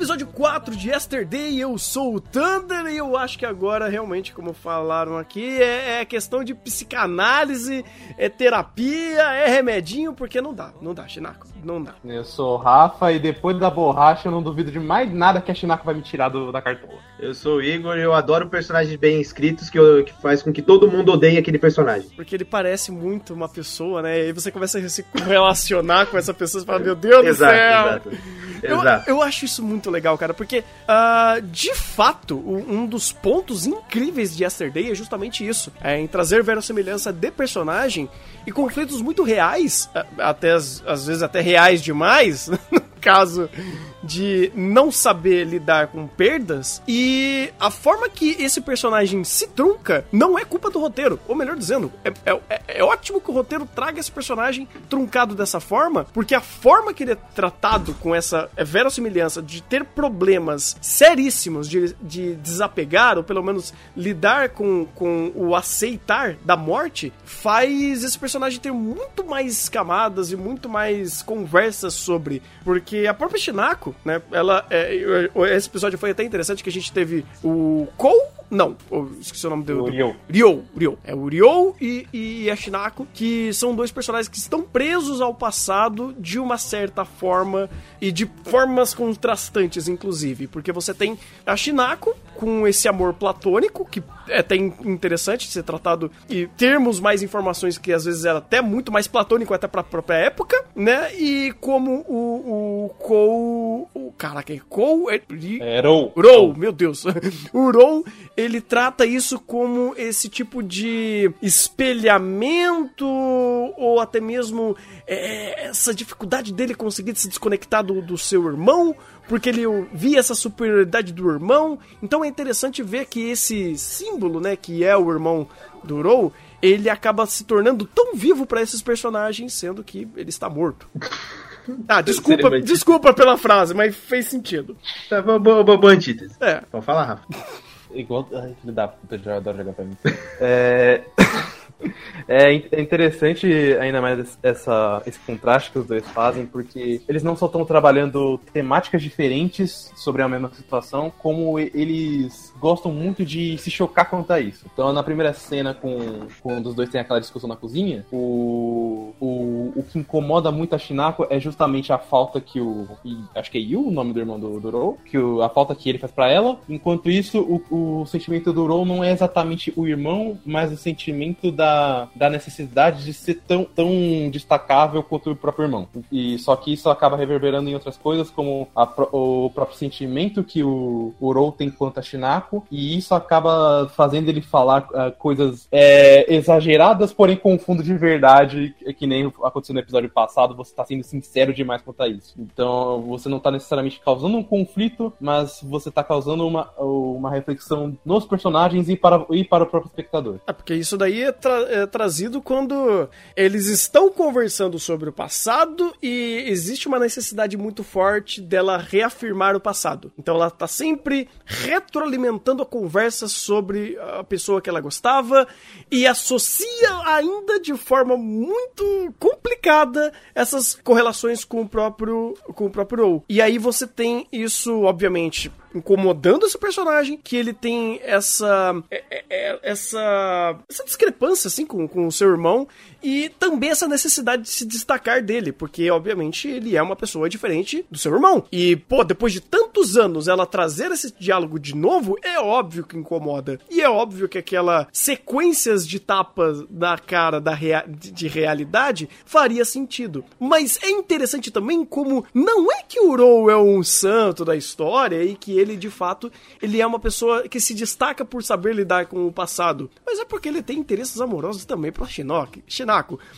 Episódio 4 de Yesterday, eu sou o Thunder e eu acho que agora, realmente, como falaram aqui, é, é questão de psicanálise, é terapia, é remedinho, porque não dá, não dá, Shinako, não dá. Eu sou o Rafa e depois da borracha eu não duvido de mais nada que a Shinako vai me tirar do, da cartola. Eu sou o Igor e eu adoro personagens bem escritos que, eu, que faz com que todo mundo odeie aquele personagem. Porque ele parece muito uma pessoa, né? E aí você começa a se relacionar com essa pessoa e fala, meu Deus exato, do céu! Exato, exato. eu acho isso muito legal, cara, porque, uh, de fato, um dos pontos incríveis de Yesterday é justamente isso. É em trazer verossimilhança de personagem e conflitos muito reais, até às vezes até reais demais, no caso de não saber lidar com perdas e a forma que esse personagem se trunca não é culpa do roteiro, ou melhor dizendo, é, é, é, ótimo que o roteiro traga esse personagem truncado dessa forma, porque a forma que ele é tratado com essa verossimilhança de ter problemas seríssimos de, de desapegar, ou pelo menos lidar com, com o aceitar da morte, faz esse personagem ter muito mais camadas e muito mais conversas sobre, porque a própria Shinako né? Ela, é, esse episódio foi até interessante que a gente teve o Cole não, esqueci o nome do. O Ryo. Ryo, Ryo. É o Ryo e, e a Shinako, que são dois personagens que estão presos ao passado de uma certa forma e de formas contrastantes, inclusive. Porque você tem a Shinako com esse amor platônico, que é até interessante de ser tratado e termos mais informações que às vezes era até muito mais platônico até pra própria época, né? E como o, o Kou. O, caraca. É, é Rou. Rou, meu Deus. o Rou ele trata isso como esse tipo de espelhamento ou até mesmo é, essa dificuldade dele conseguir se desconectar do, do seu irmão porque ele via essa superioridade do irmão. Então é interessante ver que esse símbolo, né, que é o irmão do Rou, ele acaba se tornando tão vivo para esses personagens, sendo que ele está morto. Ah, desculpa, desculpa pela frase, mas fez sentido. Tá, boa, boa, boa antítese. É. Pode falar, Rafa. Igual. Ai, filho da puta, eu adoro jogar pra mim. É. É interessante ainda mais essa, esse contraste que os dois fazem, porque eles não só estão trabalhando temáticas diferentes sobre a mesma situação, como eles gostam muito de se chocar quanto a isso. Então, na primeira cena, com, quando os dois têm aquela discussão na cozinha, o, o, o que incomoda muito a Shinako é justamente a falta que o. Acho que é Yu o nome do irmão do, do Rou, que o, a falta que ele faz para ela. Enquanto isso, o, o sentimento do Rou não é exatamente o irmão, mas o sentimento da da, necessidade de ser tão, tão destacável quanto o próprio irmão. E só que isso acaba reverberando em outras coisas, como a, o próprio sentimento que o, o Rou tem quanto a Shinako, e isso acaba fazendo ele falar uh, coisas é, exageradas, porém com fundo de verdade, que nem aconteceu no episódio passado, você tá sendo sincero demais quanto a isso. Então você não tá necessariamente causando um conflito, mas você tá causando uma, uma reflexão nos personagens e para, e para o próprio espectador. É, porque isso daí é, tra é trazido quando eles estão conversando sobre o passado e existe uma necessidade muito forte dela reafirmar o passado. Então ela tá sempre retroalimentando a conversa sobre a pessoa que ela gostava e associa ainda de forma muito complicada essas correlações com o próprio com o próprio Ou. E aí você tem isso, obviamente, incomodando esse personagem, que ele tem essa é, é, é, essa essa discrepância assim com, com o seu irmão e também essa necessidade de se destacar dele, porque obviamente ele é uma pessoa diferente do seu irmão. E pô, depois de tantos anos ela trazer esse diálogo de novo, é óbvio que incomoda. E é óbvio que aquela sequências de tapas na cara da rea de realidade faria sentido. Mas é interessante também como não é que o Rou é um santo da história e que ele, de fato, ele é uma pessoa que se destaca por saber lidar com o passado. Mas é porque ele tem interesses amorosos também pra Shinnok,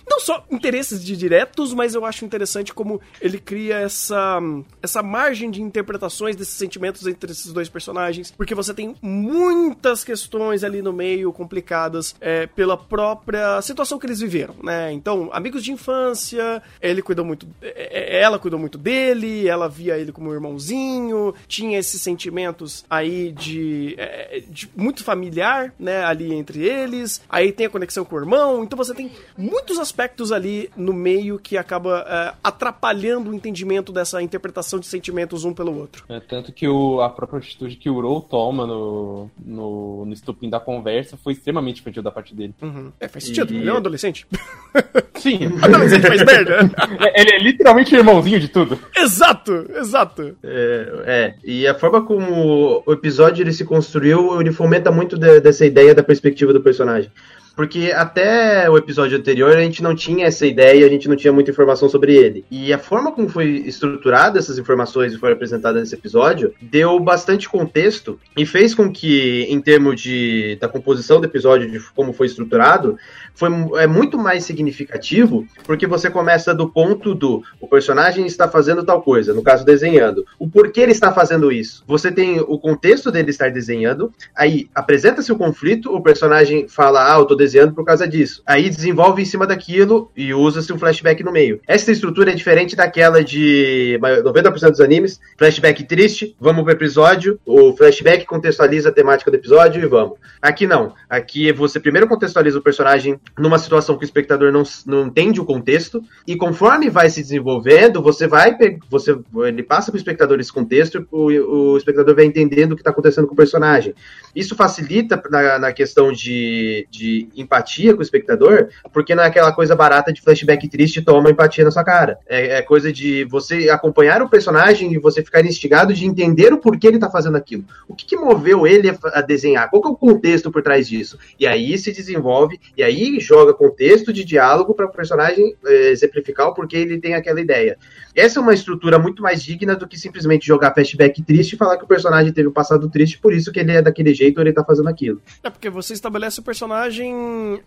Não só interesses de diretos, mas eu acho interessante como ele cria essa, essa margem de interpretações desses sentimentos entre esses dois personagens, porque você tem muitas questões ali no meio complicadas é, pela própria situação que eles viveram, né? Então, amigos de infância, ele cuidou muito, é, é, ela cuidou muito dele, ela via ele como um irmãozinho, tinha esses sentimentos aí de, é, de muito familiar, né, ali entre eles. Aí tem a conexão com o irmão, então você tem muitos aspectos ali no meio que acaba é, atrapalhando o entendimento dessa interpretação de sentimentos um pelo outro. É, tanto que o, a própria atitude que o Uro toma no, no, no estupim da conversa foi extremamente infantil da parte dele. Uhum. É, faz sentido, e... ele é um adolescente. Sim. adolescente faz merda. É, ele é literalmente irmãozinho de tudo. Exato, exato. É, é, e a forma como o episódio ele se construiu, ele fomenta muito de, dessa ideia da perspectiva do personagem. Porque até o episódio anterior a gente não tinha essa ideia, a gente não tinha muita informação sobre ele. E a forma como foi estruturada essas informações e foram apresentadas nesse episódio deu bastante contexto e fez com que, em termos de, da composição do episódio, de como foi estruturado, foi, é muito mais significativo, porque você começa do ponto do o personagem está fazendo tal coisa, no caso desenhando. O porquê ele está fazendo isso? Você tem o contexto dele estar desenhando, aí apresenta-se o conflito, o personagem fala, ah, eu tô desenhando por causa disso. Aí desenvolve em cima daquilo e usa-se um flashback no meio. Essa estrutura é diferente daquela de 90% dos animes, flashback triste, vamos pro episódio, o flashback contextualiza a temática do episódio e vamos. Aqui não. Aqui você primeiro contextualiza o personagem numa situação que o espectador não, não entende o contexto, e conforme vai se desenvolvendo, você vai, você, ele passa para o espectador esse contexto, o, o espectador vai entendendo o que está acontecendo com o personagem. Isso facilita na, na questão de, de empatia com o espectador, porque não é aquela coisa barata de flashback triste toma empatia na sua cara. É, é coisa de você acompanhar o personagem e você ficar instigado de entender o porquê ele está fazendo aquilo. O que, que moveu ele a, desenhar? Qual é o contexto por trás disso? E aí se desenvolve, e aí joga contexto de diálogo para o personagem é, exemplificar o porquê ele tem aquela ideia. Essa é uma estrutura muito mais digna do que simplesmente jogar flashback triste e falar que o personagem teve um passado triste, por isso que ele é daquele jeito ou ele tá fazendo aquilo. É porque você estabelece o personagem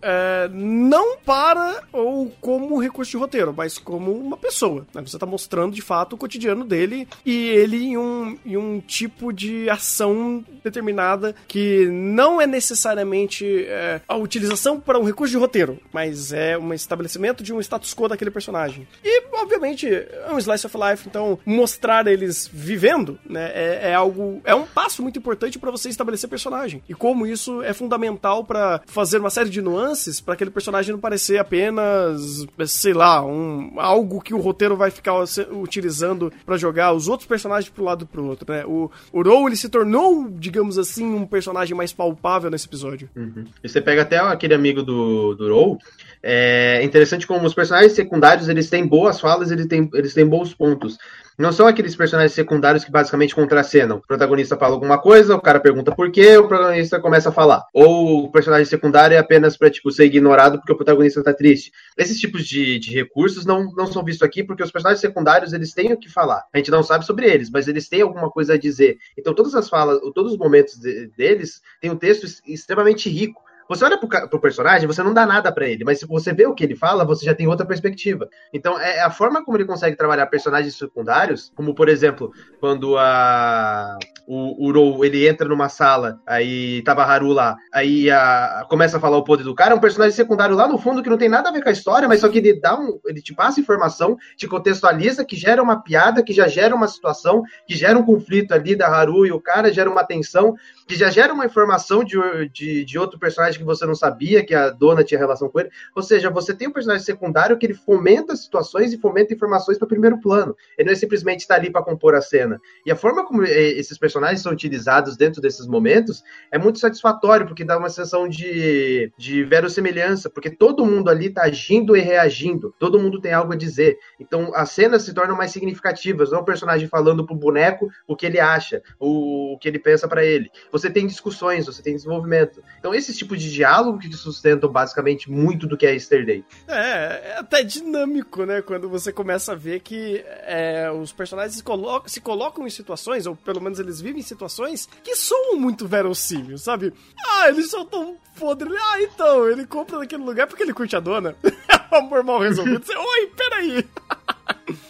é, não para ou como recurso de roteiro, mas como uma pessoa. Né? Você tá mostrando de fato o cotidiano dele e ele em um, em um tipo de ação determinada que não é necessariamente é, a utilização para um recurso de roteiro, mas é um estabelecimento de um status quo daquele personagem. E, obviamente, é um slice of life, então mostrar eles vivendo, né, é, é algo, é um passo muito importante para você estabelecer personagem. E como isso é fundamental para fazer uma série de nuances para aquele personagem não parecer apenas, sei lá, um algo que o roteiro vai ficar utilizando para jogar os outros personagens pro lado pro outro, né? O, o ele se tornou, digamos assim, um personagem mais palpável nesse episódio. Uhum. E você pega até aquele amigo do, do é interessante como os personagens secundários eles têm boas falas, eles têm, eles têm bons pontos. Não são aqueles personagens secundários que basicamente contracenam. O protagonista fala alguma coisa, o cara pergunta por quê, o protagonista começa a falar. Ou o personagem secundário é apenas para tipo, ser ignorado porque o protagonista tá triste. Esses tipos de, de recursos não, não são vistos aqui porque os personagens secundários eles têm o que falar. A gente não sabe sobre eles, mas eles têm alguma coisa a dizer. Então todas as falas, todos os momentos de, deles têm um texto extremamente rico. Você olha pro, pro personagem, você não dá nada para ele, mas se você vê o que ele fala, você já tem outra perspectiva. Então, é a forma como ele consegue trabalhar personagens secundários, como por exemplo, quando a o Uro, ele entra numa sala, aí tava Haru lá, aí a, começa a falar o poder do cara, é um personagem secundário lá no fundo que não tem nada a ver com a história, mas só que ele dá um, ele te passa informação, te contextualiza, que gera uma piada, que já gera uma situação, que gera um conflito ali da Haru e o cara, gera uma tensão, que já gera uma informação de, de, de, outro personagem que você não sabia, que a dona tinha relação com ele. Ou seja, você tem um personagem secundário que ele fomenta situações e fomenta informações para o primeiro plano. Ele não é simplesmente estar ali para compor a cena. E a forma como eh, esses personagens são utilizados dentro desses momentos é muito satisfatório, porque dá uma sensação de, de verossemelhança, porque todo mundo ali está agindo e reagindo, todo mundo tem algo a dizer. Então as cenas se tornam mais significativas, não o personagem falando pro boneco o que ele acha, o o que ele pensa para ele. Você tem discussões, você tem desenvolvimento. Então, esse tipo de diálogo que sustentam basicamente muito do que é Yesterday. É, é até dinâmico, né? Quando você começa a ver que é, os personagens se colocam, se colocam em situações, ou pelo menos eles vivem em situações, que são muito verossímeis, sabe? Ah, eles são tão podres. Ah, então, ele compra naquele lugar porque ele curte a dona. É um amor mal resolvido. Você, Oi, peraí.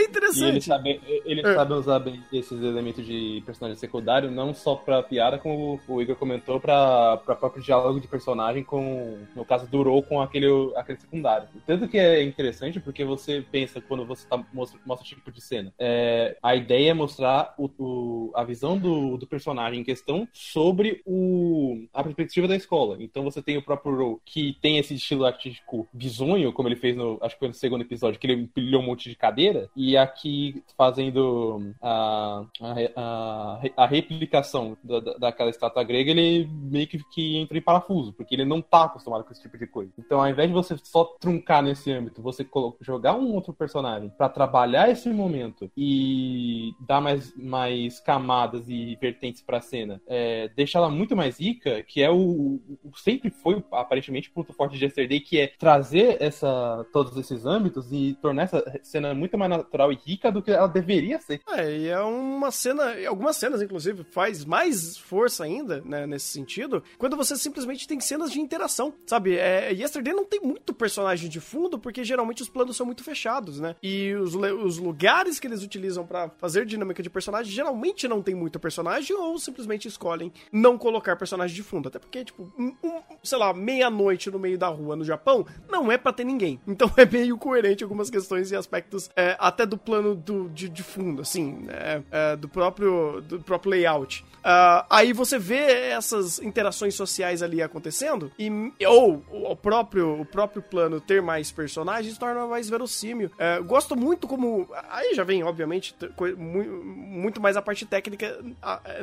É interessante. E ele sabe, ele é. sabe usar bem esses elementos de personagem secundário, não só pra piada, como o Igor comentou, pra, pra próprio diálogo de personagem com, no caso, durou com aquele, aquele secundário. Tanto que é interessante porque você pensa, quando você tá, mostra, mostra tipo de cena, é, a ideia é mostrar o, o, a visão do, do personagem em questão sobre o, a perspectiva da escola. Então você tem o próprio Ro, que tem esse estilo artístico bizonho, como ele fez no, acho que foi no segundo episódio, que ele empilhou um monte de cadeira, e aqui fazendo a, a, a replicação da, daquela estátua grega, ele meio que, que entra em parafuso, porque ele não tá acostumado com esse tipo de coisa. Então, ao invés de você só truncar nesse âmbito, você jogar um outro personagem para trabalhar esse momento e dar mais, mais camadas e vertentes pra cena, é, deixa ela muito mais rica, que é o, o sempre foi aparentemente o ponto forte de Yesterday, que é trazer essa, todos esses âmbitos e tornar essa cena muito mais natural e rica do que ela deveria ser. É, e é uma cena, algumas cenas, inclusive, faz mais força ainda, né, nesse sentido, quando você simplesmente tem cenas de interação, sabe? É, Yesterday não tem muito personagem de fundo, porque geralmente os planos são muito fechados, né? E os, os lugares que eles utilizam para fazer dinâmica de personagem geralmente não tem muito personagem ou simplesmente escolhem não colocar personagem de fundo. Até porque, tipo, um, um, sei lá, meia-noite no meio da rua no Japão não é para ter ninguém. Então é meio coerente algumas questões e aspectos é, até até do plano do, de, de fundo, assim, né? é, do, próprio, do próprio layout. Uh, aí você vê essas interações sociais ali acontecendo, e, ou o próprio, o próprio plano ter mais personagens torna mais verossímil. Uh, gosto muito como. Aí já vem, obviamente, muito mais a parte técnica,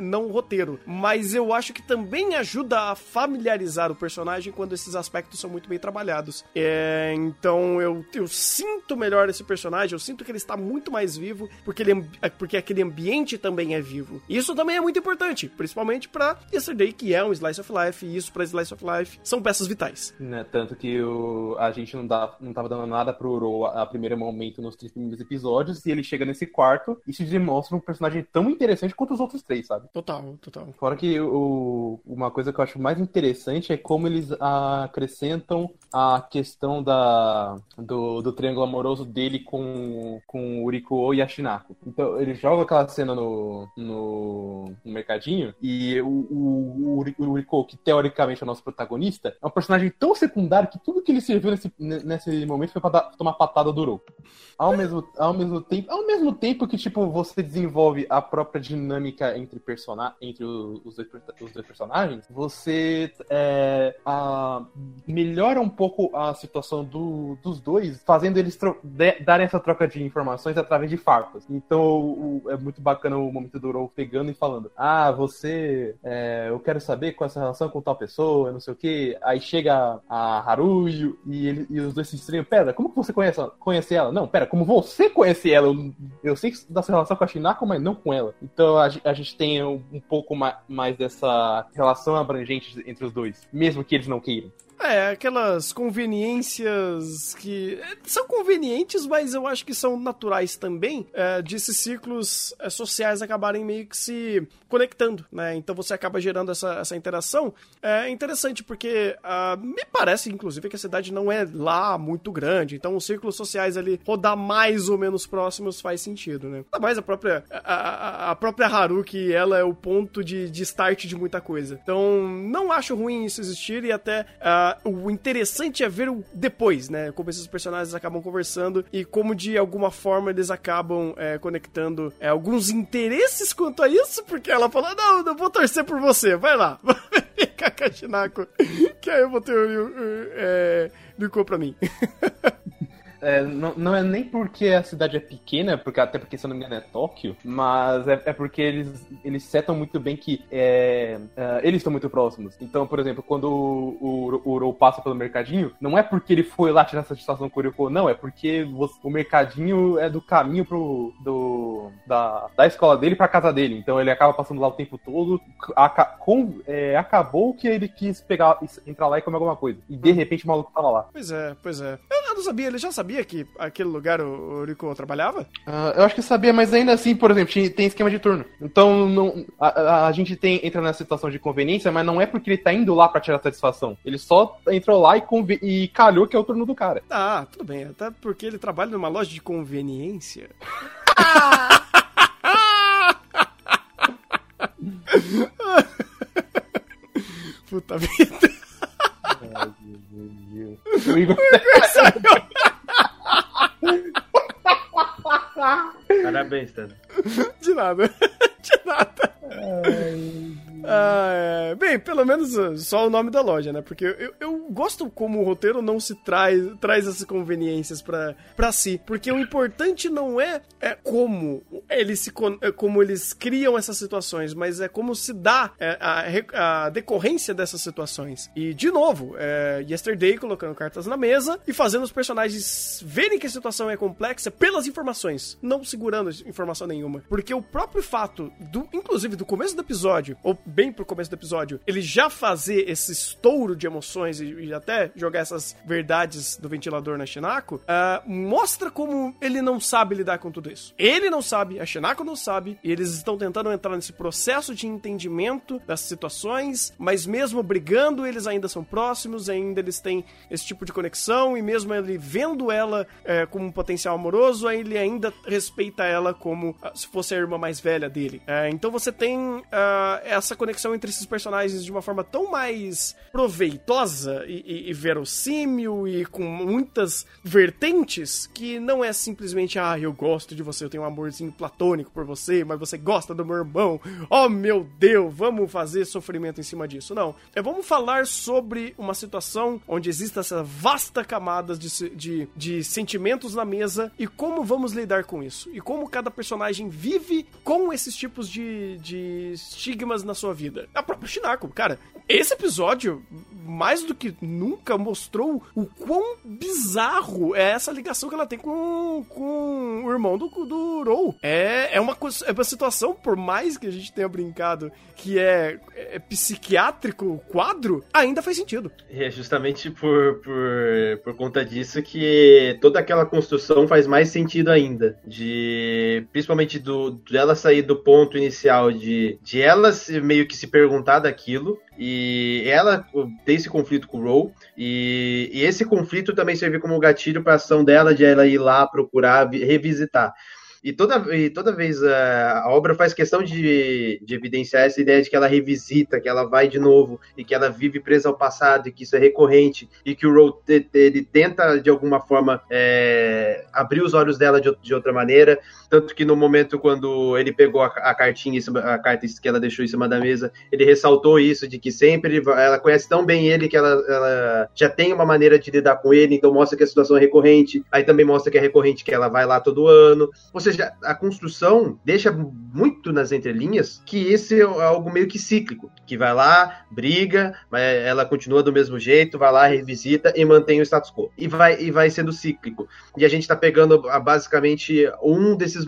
não o roteiro. Mas eu acho que também ajuda a familiarizar o personagem quando esses aspectos são muito bem trabalhados. É, então eu, eu sinto melhor esse personagem, eu sinto que ele está muito mais vivo, porque, ele, é, porque aquele ambiente também é vivo. Isso também é muito importante, principalmente para Yesterday, que é um Slice of Life, e isso para Slice of Life são peças vitais. Né, tanto que o, a gente não, dá, não tava dando nada pro Uro a, a primeiro momento nos três primeiros episódios, e ele chega nesse quarto e se demonstra um personagem tão interessante quanto os outros três, sabe? Total, total. Fora que o, uma coisa que eu acho mais interessante é como eles acrescentam a questão da, do, do triângulo amoroso dele com, com com o Uriko e a Shinako. Então, ele joga aquela cena no, no, no mercadinho e o, o, o, Uriko, que teoricamente é o nosso protagonista, é um personagem tão secundário que tudo que ele serviu nesse, nesse momento foi pra dar, tomar patada do Uroko. Ao mesmo, ao mesmo tempo, ao mesmo tempo que, tipo, você desenvolve a própria dinâmica entre, persona, entre os, os, dois, os dois personagens, você é, a, melhora um pouco a situação do, dos dois, fazendo eles darem essa troca de informações informações através de farpas. Então o, é muito bacana o momento do Rou pegando e falando: Ah, você. É, eu quero saber qual é a sua relação com tal pessoa, não sei o que. Aí chega a Haruyu e, ele, e os dois se estranham. Pera, como que você conhece, conhece ela? Não, pera, como você conhece ela? Eu, eu sei da sua relação com a Shinako, mas não com ela. Então a, a gente tem um, um pouco mais, mais dessa relação abrangente entre os dois, mesmo que eles não queiram. É, aquelas conveniências que são convenientes, mas eu acho que são naturais também, é, de esses ciclos é, sociais acabarem meio que se conectando, né? Então você acaba gerando essa, essa interação. É interessante porque uh, me parece, inclusive, que a cidade não é lá muito grande, então os círculos sociais ali rodar mais ou menos próximos faz sentido, né? Ainda mais a própria, a, a, a própria Haruki, ela é o ponto de, de start de muita coisa. Então não acho ruim isso existir e até. Uh, o interessante é ver o depois, né? Como esses personagens acabam conversando e como de alguma forma eles acabam é, conectando é, alguns interesses quanto a isso, porque ela fala: Não, eu vou torcer por você, vai lá, vai ficar Kashinako, que aí eu vou ter o é, Ryuko pra mim. É, não, não é nem porque a cidade é pequena, porque até porque, se eu não me engano, é Tóquio, mas é, é porque eles, eles setam muito bem que é, é, eles estão muito próximos. Então, por exemplo, quando o, o, o passa pelo mercadinho, não é porque ele foi lá tirar satisfação com o Ryuko, não, é porque você, o mercadinho é do caminho pro, do, da, da escola dele pra casa dele. Então ele acaba passando lá o tempo todo. Aca, com, é, acabou que ele quis pegar, entrar lá e comer alguma coisa. E de repente o maluco tava lá. Pois é, pois é. Eu, eu não sabia, ele já sabia que aquele lugar o, o Rico trabalhava? Uh, eu acho que sabia, mas ainda assim, por exemplo, tem esquema de turno. Então não, a, a, a gente tem, entra nessa situação de conveniência, mas não é porque ele tá indo lá pra tirar satisfação. Ele só entrou lá e, e calhou que é o turno do cara. Ah, tudo bem. Até porque ele trabalha numa loja de conveniência. Ah! Puta vida. Ai, meu Deus. O Igor Parabéns, Tano. De nada. De nada. Ai, ah, é. Bem, pelo menos uh, só o nome da loja, né? Porque eu, eu gosto como o roteiro não se traz, traz essas conveniências pra si. Porque o importante não é, é como eles se é como eles criam essas situações, mas é como se dá é, a, a, decorrência dessas situações. E, de novo, é, Yesterday colocando cartas na mesa e fazendo os personagens verem que a situação é complexa pelas informações, não segurando informação nenhuma. Porque o próprio fato, do, inclusive do começo do episódio, ou bem pro começo do episódio, ele já fazer esse estouro de emoções e, e até jogar essas verdades do ventilador na Shinako, uh, mostra como ele não sabe lidar com tudo isso. Ele não sabe, a Shinako não sabe, e eles estão tentando entrar nesse processo de entendimento das situações, mas mesmo brigando, eles ainda são próximos, ainda eles têm esse tipo de conexão, e mesmo ele vendo ela é, como um potencial amoroso, ele ainda respeita ela como uh, se fosse a irmã mais velha dele. Uh, então você tem uh, essa conexão entre esses personagens de uma forma tão mais proveitosa e, e, e verossímil e com muitas vertentes que não é simplesmente, ah, eu gosto de você, eu tenho um amorzinho platônico por você, mas você gosta do meu irmão. Oh meu Deus, vamos fazer sofrimento em cima disso. Não. É vamos falar sobre uma situação onde existe essa vasta camada de, de, de sentimentos na mesa e como vamos lidar com isso. E como cada personagem vive com esses tipos de, de estigmas na sua vida. A própria Shinako, cara, esse episódio, mais do que nunca, mostrou o quão bizarro é essa ligação que ela tem com, com o irmão do, do Rou. É, é, uma, é uma situação, por mais que a gente tenha brincado que é, é psiquiátrico o quadro, ainda faz sentido. É justamente por, por, por conta disso que toda aquela construção faz mais sentido ainda. De principalmente do, de ela sair do ponto inicial de, de ela meio que se perguntar daquilo. E ela tem esse conflito com o Roll, e, e esse conflito também serviu como gatilho para a ação dela de ela ir lá procurar revisitar. E toda, e toda vez a, eh, a obra faz questão de, de, evidenciar essa ideia de que ela revisita, que ela vai de novo, e que ela vive presa ao passado, e que isso é recorrente, e que o Road ele tenta, de alguma forma, é, abrir os olhos dela de, de, outra maneira. Tanto que no momento quando ele pegou a, a cartinha, a carta que ela deixou em cima da mesa, ele ressaltou isso, de que sempre ela conhece tão bem ele que ela, ela já tem uma maneira de lidar com ele, então mostra que a situação é recorrente. Aí também mostra que é recorrente que ela vai lá todo ano. Ou seja, a construção deixa muito nas entrelinhas que esse é algo meio que cíclico, que vai lá, briga, ela continua do mesmo jeito, vai lá, revisita e mantém o status quo. E vai, e vai sendo cíclico. E a gente tá pegando basicamente um desses,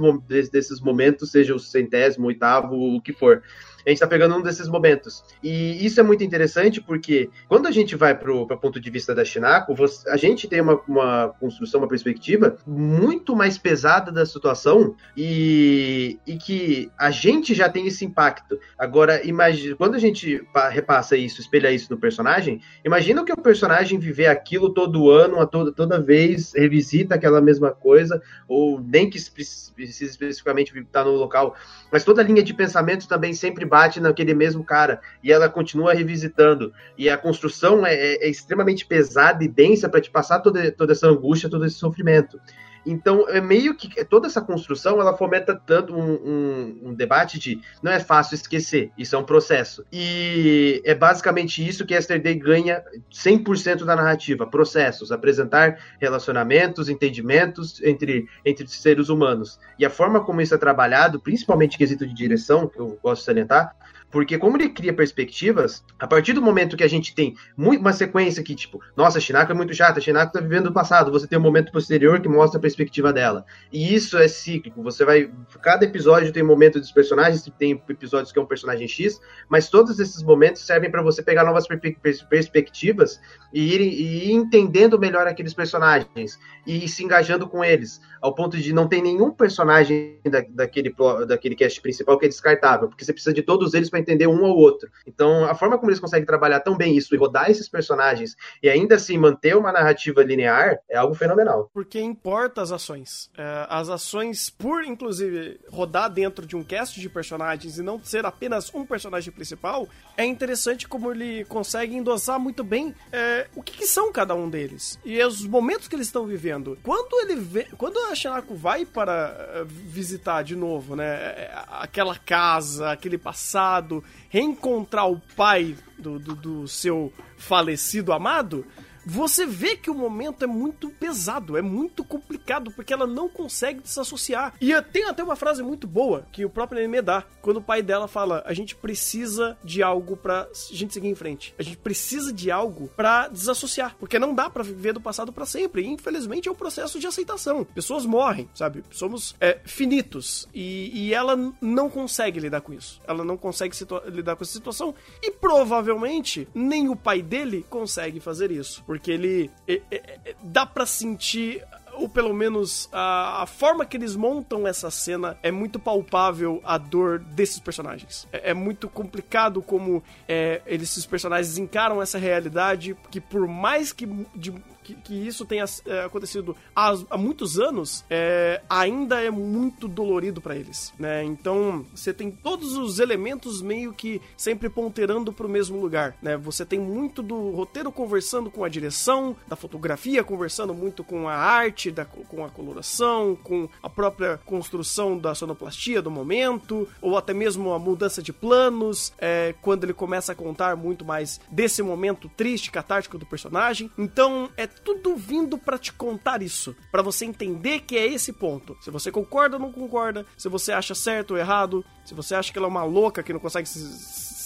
desses momentos, seja o centésimo, oitavo, o que for a gente está pegando um desses momentos. E isso é muito interessante porque quando a gente vai para o ponto de vista da Shinako, você, a gente tem uma, uma construção, uma perspectiva muito mais pesada da situação e, e que a gente já tem esse impacto. Agora, imagine, quando a gente repassa isso, espelha isso no personagem, imagina que o personagem viver aquilo todo ano, a toda, toda vez, revisita aquela mesma coisa, ou nem que precise especificamente estar no local, mas toda a linha de pensamento também sempre bate naquele mesmo cara e ela continua revisitando. E a construção é, é, é extremamente pesada e densa para te passar toda, toda essa angústia, todo esse sofrimento. Então, é meio que toda essa construção ela fomenta tanto um, um, um, debate de não é fácil esquecer, isso é um processo. E é basicamente isso que Yesterday ganha 100% da narrativa: processos, apresentar relacionamentos, entendimentos entre, entre seres humanos. E a forma como isso é trabalhado, principalmente quesito de direção, que eu gosto de salientar, porque como ele cria perspectivas, a partir do momento que a gente tem uma sequência que, tipo, nossa, Shinako é muito chata, Shinako tá vivendo o passado, você tem um momento posterior que mostra a perspectiva dela. E isso é cíclico, você vai... Cada episódio tem momento dos personagens, tem episódios que é um personagem X, mas todos esses momentos servem para você pegar novas per perspectivas e ir, e ir entendendo melhor aqueles personagens e se engajando com eles, ao ponto de não ter nenhum personagem da, daquele, daquele cast principal que é descartável, porque você precisa de todos eles para entender um ao outro. Então, a forma como eles conseguem trabalhar tão bem isso e rodar esses personagens e ainda assim manter uma narrativa linear é algo fenomenal. Porque importa as ações. É, as ações, por inclusive rodar dentro de um cast de personagens e não ser apenas um personagem principal, é interessante como ele consegue endossar muito bem é, o que, que, são cada um deles e os momentos que eles estão vivendo. Quando ele vê, quando a Shanako vai para é, visitar de novo, né, é, aquela casa, aquele passado reencontrar o pai do, do, do seu falecido amado, você vê que o momento é muito pesado, é muito complicado, porque ela não consegue desassociar. E tem até uma frase muito boa que o próprio anime dá, quando o pai dela fala: a gente precisa de algo pra gente seguir em frente. A gente precisa de algo para desassociar, porque não dá para viver do passado para sempre. E, infelizmente é um processo de aceitação. Pessoas morrem, sabe? Somos é, finitos. E, e, ela não consegue lidar com isso. Ela não consegue lidar com essa situação. E provavelmente nem o pai dele consegue fazer isso porque ele é, é, é, dá para sentir ou pelo menos a, a, forma que eles montam essa cena é muito palpável a dor desses personagens. É, é muito complicado como é, eles, esses personagens encaram essa realidade que por mais que de, que, que isso tenha é, acontecido há, há, muitos anos, é, ainda é muito dolorido para eles, né? Então, você tem todos os elementos meio que sempre ponteirando para o mesmo lugar, né? Você tem muito do roteiro conversando com a direção, da fotografia conversando muito com a arte, da, com a coloração, com a própria construção da sonoplastia do momento, ou até mesmo a mudança de planos, é, quando ele começa a contar muito mais desse momento triste, catártico do personagem. Então, é tudo vindo para te contar isso, para você entender que é esse ponto. Se você concorda ou não concorda, se você acha certo ou errado, se você acha que ela é uma louca que não consegue se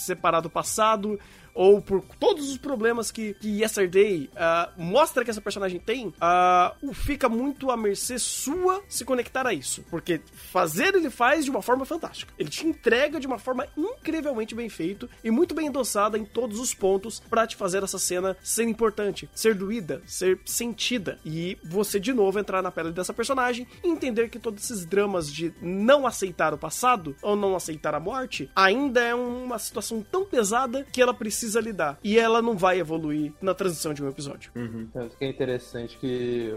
separar do passado, ou por todos os problemas que, que Yesterday uh, mostra que essa personagem tem, uh, fica muito à mercê sua se conectar a isso. Porque fazer ele faz de uma forma fantástica. Ele te entrega de uma forma incrivelmente bem feito e muito bem endossada em todos os pontos para te fazer essa cena ser importante, ser doída, ser sentida. E você de novo entrar na pele dessa personagem e entender que todos esses dramas de não aceitar o passado ou não aceitar a morte ainda é uma situação tão pesada que ela precisa precisa lidar. E ela não vai evoluir na transição de um episódio. Uhum. Tanto que é interessante que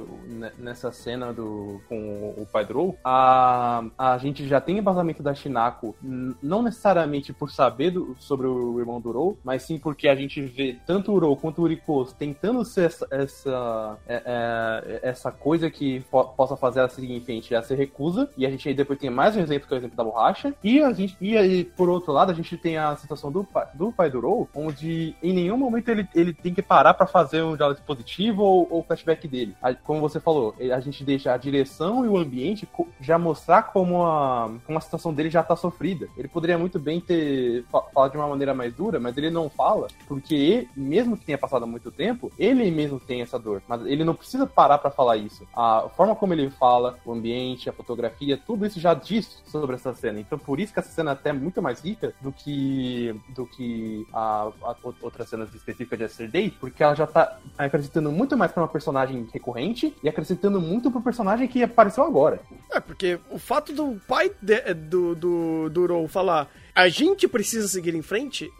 nessa cena do com o pai do a, a gente já tem embasamento da Shinako, não necessariamente por saber do, sobre o irmão do Rou, mas sim porque a gente vê tanto o Rou quanto o Urikos tentando ser essa, essa, é, é, essa coisa que po possa fazer ela seguir em frente. Ela se recusa, e a gente aí depois tem mais um exemplo que é o exemplo da borracha. E a gente, e aí, por outro lado, a gente tem a situação do, do pai do Rou, onde onde em nenhum momento ele, ele tem que parar para fazer um diálogo positivo ou, ou flashback dele. Como você falou, a gente deixa a direção e o ambiente já mostrar como a, como a situação dele já tá sofrida. Ele poderia muito bem ter falado de uma maneira mais dura, mas ele não fala, porque ele, mesmo que tenha passado muito tempo, ele mesmo tem essa dor. Mas ele não precisa parar para falar isso. A forma como ele fala, o ambiente, a fotografia, tudo isso já diz sobre essa cena. Então por isso que essa cena é até muito mais rica do que do que a, outras cenas específicas de Yesterday, porque ela já tá acrescentando muito mais pra uma personagem recorrente e acrescentando muito pro personagem que apareceu agora. É, porque o fato do pai de, do, do, do falar a gente precisa seguir em frente,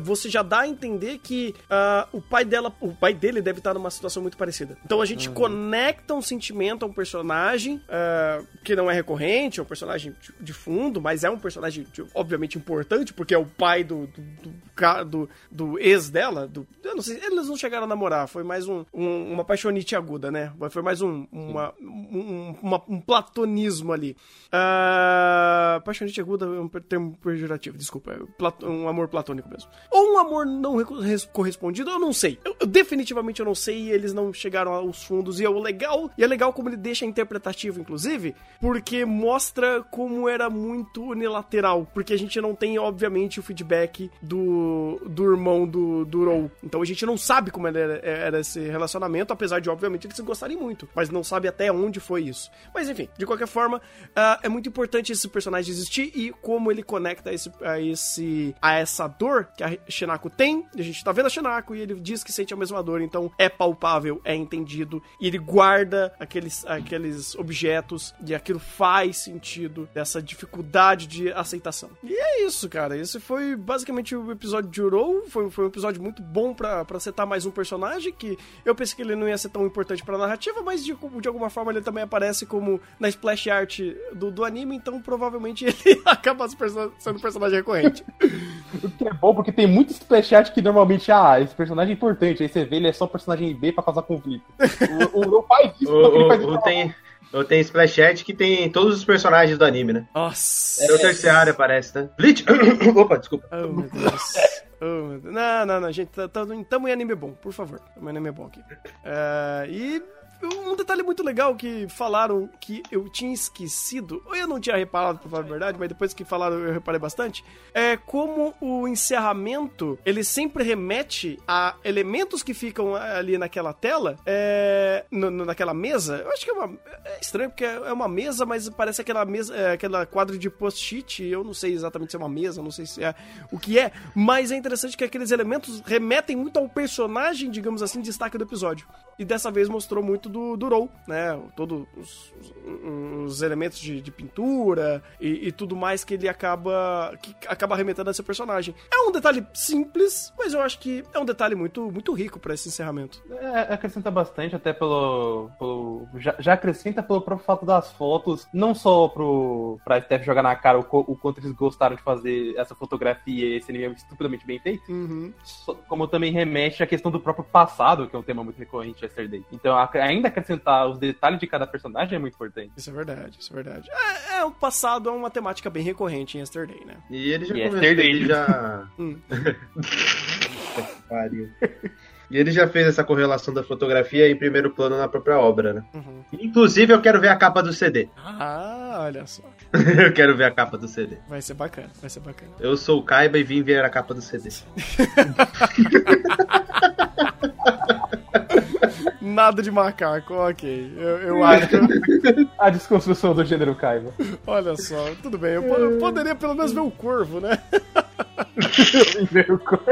você já dá a entender que uh, o pai dela, o pai dele deve estar numa situação muito parecida. Então a gente uhum. conecta um sentimento a um personagem uh, que não é recorrente, é um personagem de fundo, mas é um personagem obviamente importante, porque é o pai do, do, do, do, do ex dela. Do, eu não sei, eles não chegaram a namorar, foi mais um, um uma paixonite aguda, né? Foi mais um, uma, um, uma, um platonismo ali. Uh, paixonite aguda é um termo pejorativo, desculpa. É um amor platônico mesmo. Ou um amor não correspondido, eu não sei. Eu, eu, definitivamente eu não sei e eles não chegaram aos fundos. E é o legal, e é legal como ele deixa interpretativo, inclusive, porque mostra como era muito unilateral. Porque a gente não tem, obviamente, o feedback do, do irmão do, do Rou. Então a gente não sabe como era, era esse relacionamento, apesar de, obviamente, eles se gostarem muito. Mas não sabe até onde foi isso. Mas enfim, de qualquer forma, uh, é muito importante esse personagem existir e como ele conecta esse, a, esse, a essa dor que a Shinako tem. A gente tá vendo a Shinako e ele diz que sente a mesma dor, então é palpável, é entendido. E ele guarda aqueles, aqueles objetos e aquilo faz sentido dessa dificuldade de aceitação. E é isso, cara. Esse foi basicamente o episódio de Uro. Foi, foi um episódio muito bom pra setar mais um personagem que eu pensei que ele não ia ser tão importante pra narrativa, mas de, de alguma forma ele também aparece como na splash art do, do anime, então provavelmente ele acaba sendo personagem recorrente. o que é bom, porque tem muito splash que normalmente, ah, esse personagem é importante, aí você vê ele é só personagem B pra causar conflito. O, o, o faz isso, o, ele faz isso. Tem... Eu tenho Splash que tem todos os personagens do anime, né? Nossa. Era o terceiro, parece, né? Bleach! Opa, desculpa. Oh, meu Deus. Oh, meu Deus. Não, não, não, gente, tamo em anime bom, por favor. Tamo em anime bom aqui. Uh, e um detalhe muito legal que falaram que eu tinha esquecido, ou eu não tinha reparado, pra falar a verdade, mas depois que falaram eu reparei bastante, é como o encerramento, ele sempre remete a elementos que ficam ali naquela tela, é, no, naquela mesa. Eu acho que é, uma, é estranho, porque é uma mesa, mas parece aquela mesa, é, aquela quadro de post-it, eu não sei exatamente se é uma mesa, não sei se é o que é, mas é interessante que aqueles elementos remetem muito ao personagem, digamos assim, destaque do episódio. E dessa vez mostrou muito do, do Roll, né? Todos os, os, elementos de, de pintura e, e, tudo mais que ele acaba que acaba arremetendo a seu personagem. É um detalhe simples, mas eu acho que é um detalhe muito, muito rico para esse encerramento. É, acrescenta bastante, até pelo. pelo já, já, acrescenta pelo próprio fato das fotos, não só pro, pra Steph jogar na cara o, o quanto eles gostaram de fazer essa fotografia e esse anime estupidamente bem feito, uhum. como também remete à questão do próprio passado, que é um tema muito recorrente Yesterday. Então, ainda acrescentar os detalhes de cada personagem é muito importante. Isso é verdade, isso é verdade. É, é o passado é uma temática bem recorrente em Yesterday, né? E ele já começou, ele já... hum. E ele já fez essa correlação da fotografia em primeiro plano na própria obra, né? Uhum. Inclusive, eu quero ver a capa do CD. Ah, olha só. eu quero ver a capa do CD. Vai ser bacana, vai ser bacana. Eu sou o Kaiba e vim ver a capa do CD. De macaco, ok. Eu, eu acho. A desconstrução do gênero Kaiba. Olha só, tudo bem. Eu, eu poderia pelo menos ver o corvo, né? ver o corvo.